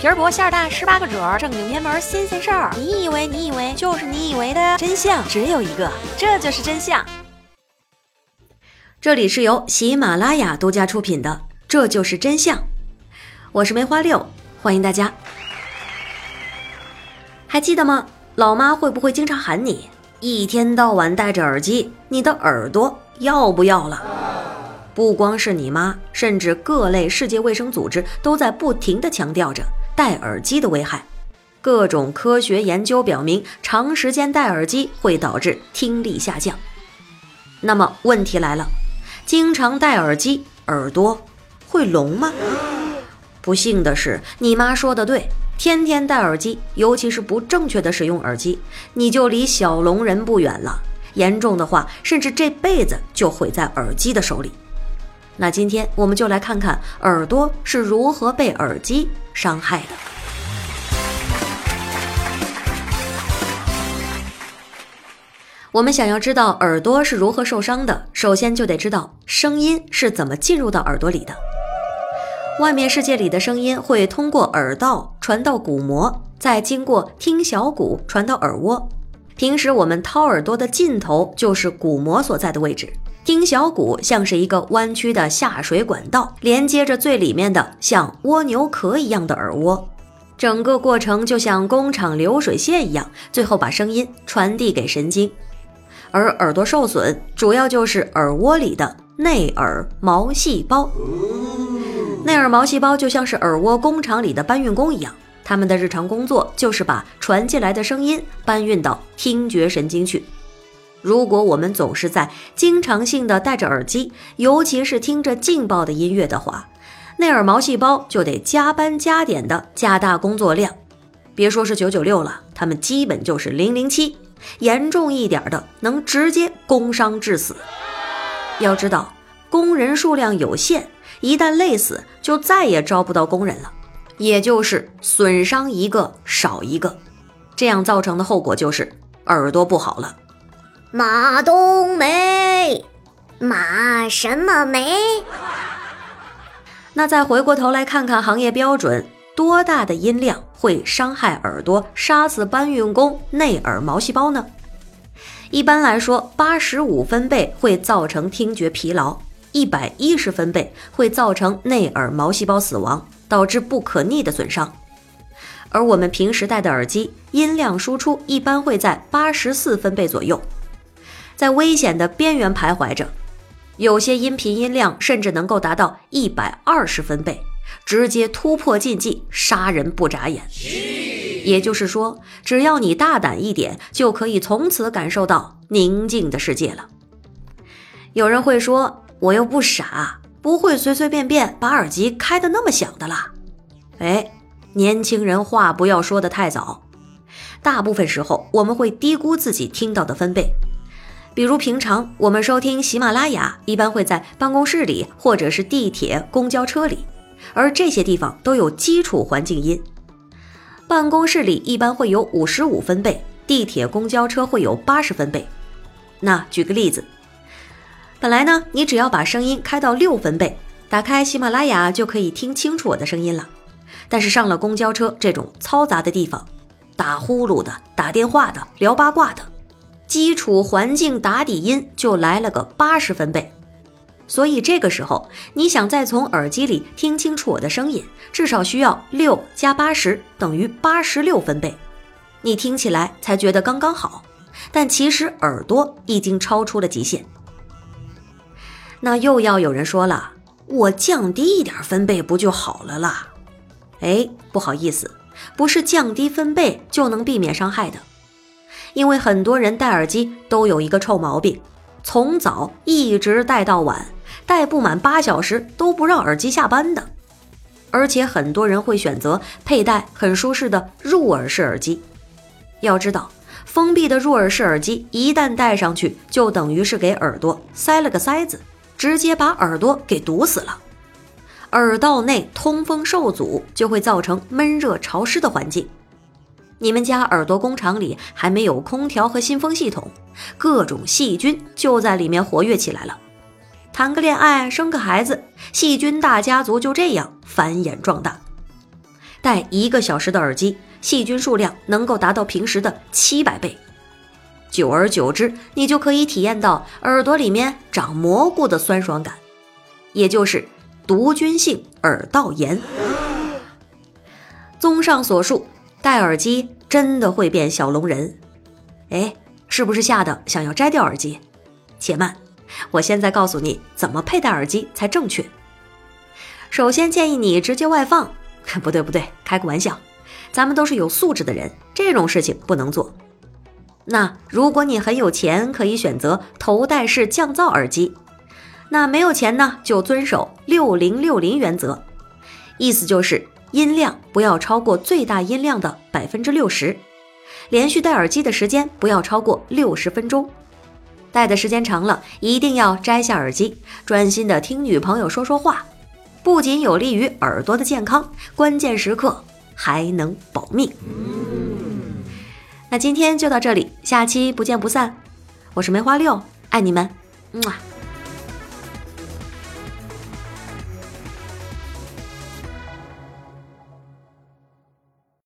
皮儿薄馅儿大，十八个褶儿，正经偏门新鲜事儿。你以为你以为就是你以为的真相只有一个，这就是真相。这里是由喜马拉雅独家出品的《这就是真相》，我是梅花六，欢迎大家。还记得吗？老妈会不会经常喊你一天到晚戴着耳机？你的耳朵要不要了？不光是你妈，甚至各类世界卫生组织都在不停地强调着戴耳机的危害。各种科学研究表明，长时间戴耳机会导致听力下降。那么问题来了，经常戴耳机，耳朵会聋吗？不幸的是，你妈说的对，天天戴耳机，尤其是不正确的使用耳机，你就离小聋人不远了。严重的话，甚至这辈子就毁在耳机的手里。那今天我们就来看看耳朵是如何被耳机伤害的。我们想要知道耳朵是如何受伤的，首先就得知道声音是怎么进入到耳朵里的。外面世界里的声音会通过耳道传到鼓膜，再经过听小骨传到耳蜗。平时我们掏耳朵的尽头就是鼓膜所在的位置。听小骨像是一个弯曲的下水管道，连接着最里面的像蜗牛壳一样的耳蜗，整个过程就像工厂流水线一样，最后把声音传递给神经。而耳朵受损，主要就是耳蜗里的内耳毛细胞。内耳毛细胞就像是耳蜗工厂里的搬运工一样，他们的日常工作就是把传进来的声音搬运到听觉神经去。如果我们总是在经常性的戴着耳机，尤其是听着劲爆的音乐的话，内耳毛细胞就得加班加点的加大工作量。别说是九九六了，他们基本就是零零七，严重一点的能直接工伤致死。要知道，工人数量有限，一旦累死，就再也招不到工人了，也就是损伤一个少一个，这样造成的后果就是耳朵不好了。马冬梅，马什么梅？那再回过头来看看行业标准，多大的音量会伤害耳朵，杀死搬运工内耳毛细胞呢？一般来说，八十五分贝会造成听觉疲劳，一百一十分贝会造成内耳毛细胞死亡，导致不可逆的损伤。而我们平时戴的耳机，音量输出一般会在八十四分贝左右。在危险的边缘徘徊着，有些音频音量甚至能够达到一百二十分贝，直接突破禁忌，杀人不眨眼。也就是说，只要你大胆一点，就可以从此感受到宁静的世界了。有人会说，我又不傻，不会随随便便把耳机开得那么响的啦。哎，年轻人话不要说的太早，大部分时候我们会低估自己听到的分贝。比如平常我们收听喜马拉雅，一般会在办公室里或者是地铁、公交车里，而这些地方都有基础环境音。办公室里一般会有五十五分贝，地铁、公交车会有八十分贝。那举个例子，本来呢，你只要把声音开到六分贝，打开喜马拉雅就可以听清楚我的声音了。但是上了公交车这种嘈杂的地方，打呼噜的、打电话的、聊八卦的。基础环境打底音就来了个八十分贝，所以这个时候你想再从耳机里听清楚我的声音，至少需要六加八十等于八十六分贝，你听起来才觉得刚刚好。但其实耳朵已经超出了极限。那又要有人说了，我降低一点分贝不就好了啦？哎，不好意思，不是降低分贝就能避免伤害的。因为很多人戴耳机都有一个臭毛病，从早一直戴到晚，戴不满八小时都不让耳机下班的。而且很多人会选择佩戴很舒适的入耳式耳机。要知道，封闭的入耳式耳机一旦戴上去，就等于是给耳朵塞了个塞子，直接把耳朵给堵死了。耳道内通风受阻，就会造成闷热潮湿的环境。你们家耳朵工厂里还没有空调和新风系统，各种细菌就在里面活跃起来了。谈个恋爱，生个孩子，细菌大家族就这样繁衍壮大。戴一个小时的耳机，细菌数量能够达到平时的七百倍。久而久之，你就可以体验到耳朵里面长蘑菇的酸爽感，也就是毒菌性耳道炎。综上所述，戴耳机真的会变小龙人。哎，是不是吓得想要摘掉耳机？且慢，我现在告诉你怎么佩戴耳机才正确。首先建议你直接外放，不对不对，开个玩笑，咱们都是有素质的人，这种事情不能做。那如果你很有钱，可以选择头戴式降噪耳机。那没有钱呢，就遵守六零六零原则，意思就是音量不要超过最大音量的百分之六十，连续戴耳机的时间不要超过六十分钟。戴的时间长了，一定要摘下耳机，专心的听女朋友说说话，不仅有利于耳朵的健康，关键时刻还能保命。那今天就到这里，下期不见不散。我是梅花六，爱你们，么。